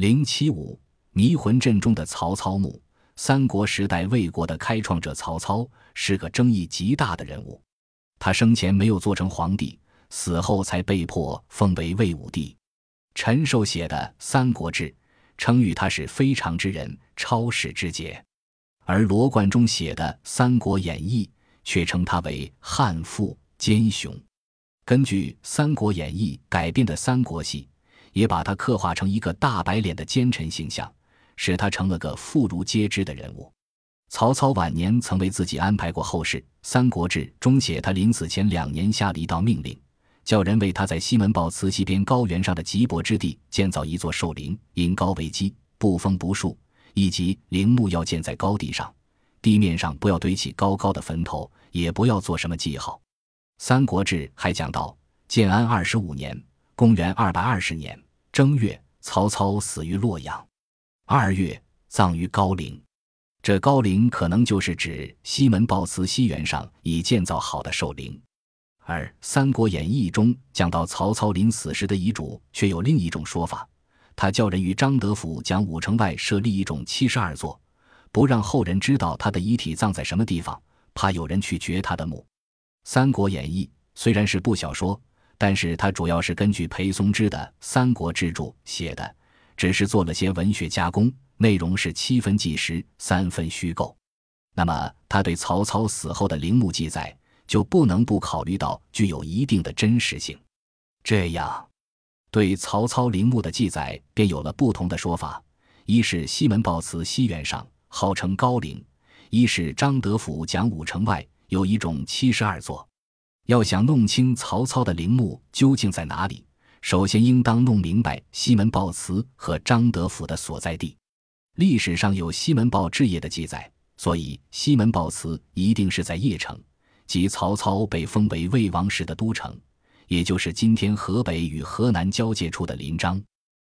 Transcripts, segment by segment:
零七五迷魂阵中的曹操墓。三国时代魏国的开创者曹操是个争议极大的人物。他生前没有做成皇帝，死后才被迫封为魏武帝。陈寿写的《三国志》称誉他是非常之人，超世之杰，而罗贯中写的《三国演义》却称他为悍妇奸雄。根据《三国演义》改编的三国戏。也把他刻画成一个大白脸的奸臣形象，使他成了个妇孺皆知的人物。曹操晚年曾为自己安排过后事，《三国志》中写他临死前两年下了一道命令，叫人为他在西门豹慈溪边高原上的极薄之地建造一座寿陵，因高为基，不封不树，以及陵墓要建在高地上，地面上不要堆起高高的坟头，也不要做什么记号。《三国志》还讲到，建安二十五年。公元二百二十年正月，曹操死于洛阳。二月，葬于高陵。这高陵可能就是指西门豹祠西原上已建造好的寿陵。而《三国演义》中讲到曹操临死时的遗嘱，却有另一种说法。他叫人于张德府讲武城外设立一种七十二座，不让后人知道他的遗体葬在什么地方，怕有人去掘他的墓。《三国演义》虽然是部小说。但是他主要是根据裴松之的《三国志注》写的，只是做了些文学加工，内容是七分纪实，三分虚构。那么他对曹操死后的陵墓记载，就不能不考虑到具有一定的真实性。这样，对曹操陵墓的记载便有了不同的说法：一是西门豹祠西原上号称高陵；一是张德甫讲武城外有一种七十二座。要想弄清曹操的陵墓究竟在哪里，首先应当弄明白西门豹祠和张德府的所在地。历史上有西门豹置业的记载，所以西门豹祠一定是在邺城，即曹操被封为魏王时的都城，也就是今天河北与河南交界处的临漳。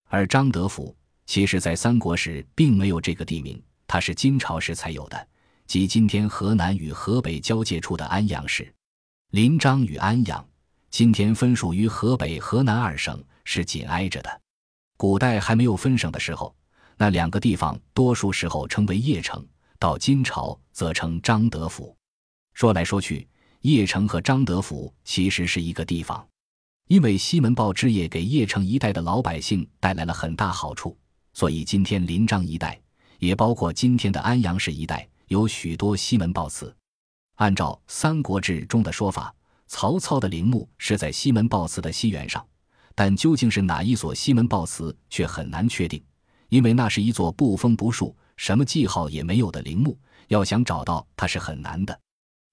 而张德府其实在三国时并没有这个地名，它是金朝时才有的，即今天河南与河北交界处的安阳市。临漳与安阳，今天分属于河北、河南二省，是紧挨着的。古代还没有分省的时候，那两个地方多数时候称为邺城，到金朝则称张德府。说来说去，邺城和张德府其实是一个地方，因为西门豹之业给邺城一带的老百姓带来了很大好处，所以今天临漳一带，也包括今天的安阳市一带，有许多西门豹祠。按照《三国志》中的说法，曹操的陵墓是在西门豹祠的西原上，但究竟是哪一所西门豹祠却很难确定，因为那是一座不封不树、什么记号也没有的陵墓，要想找到它是很难的。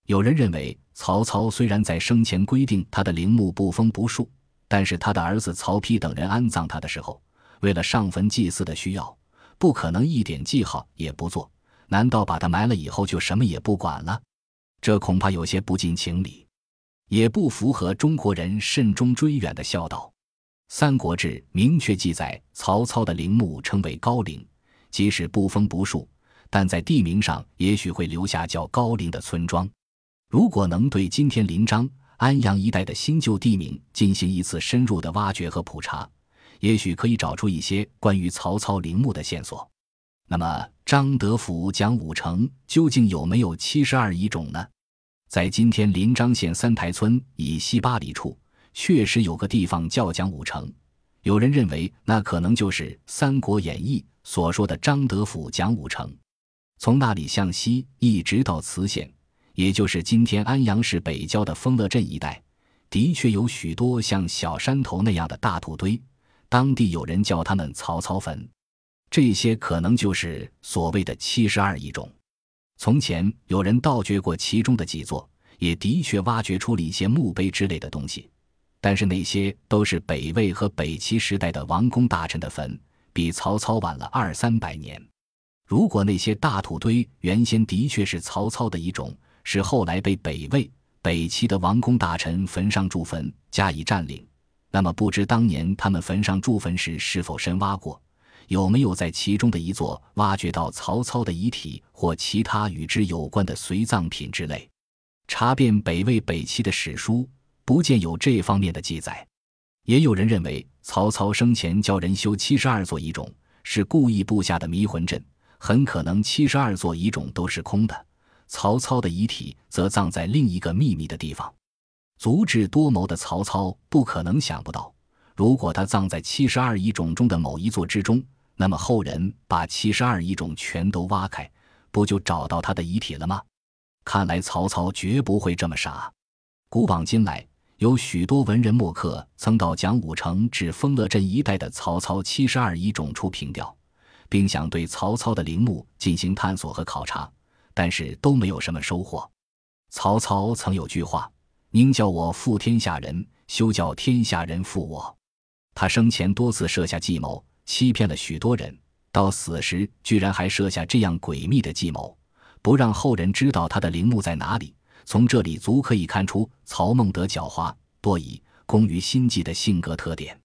有人认为，曹操虽然在生前规定他的陵墓不封不树，但是他的儿子曹丕等人安葬他的时候，为了上坟祭祀的需要，不可能一点记号也不做。难道把他埋了以后就什么也不管了？这恐怕有些不近情理，也不符合中国人慎终追远的孝道。《三国志》明确记载，曹操的陵墓称为高陵，即使不封不树，但在地名上也许会留下叫高陵的村庄。如果能对今天临漳、安阳一带的新旧地名进行一次深入的挖掘和普查，也许可以找出一些关于曹操陵墓的线索。那么，张德甫讲武城究竟有没有七十二遗种呢？在今天临漳县三台村以西八里处，确实有个地方叫讲武城。有人认为，那可能就是《三国演义》所说的张德甫讲武城。从那里向西一直到磁县，也就是今天安阳市北郊的丰乐镇一带，的确有许多像小山头那样的大土堆，当地有人叫他们“曹操坟”。这些可能就是所谓的七十二异种。从前有人盗掘过其中的几座，也的确挖掘出了一些墓碑之类的东西，但是那些都是北魏和北齐时代的王公大臣的坟，比曹操晚了二三百年。如果那些大土堆原先的确是曹操的一种，是后来被北魏、北齐的王公大臣坟上筑坟加以占领，那么不知当年他们坟上筑坟时是否深挖过？有没有在其中的一座挖掘到曹操的遗体或其他与之有关的随葬品之类？查遍北魏、北齐的史书，不见有这方面的记载。也有人认为，曹操生前教人修七十二座遗冢，是故意布下的迷魂阵，很可能七十二座遗冢都是空的。曹操的遗体则葬在另一个秘密的地方。足智多谋的曹操不可能想不到，如果他葬在七十二遗冢中的某一座之中，那么后人把七十二遗冢全都挖开，不就找到他的遗体了吗？看来曹操绝不会这么傻。古往今来，有许多文人墨客曾到讲武城至丰乐镇一带的曹操七十二遗冢处凭吊，并想对曹操的陵墓进行探索和考察，但是都没有什么收获。曹操曾有句话。宁叫我负天下人，休叫天下人负我。他生前多次设下计谋，欺骗了许多人，到死时居然还设下这样诡秘的计谋，不让后人知道他的陵墓在哪里。从这里足可以看出曹孟德狡猾、多疑、工于心计的性格特点。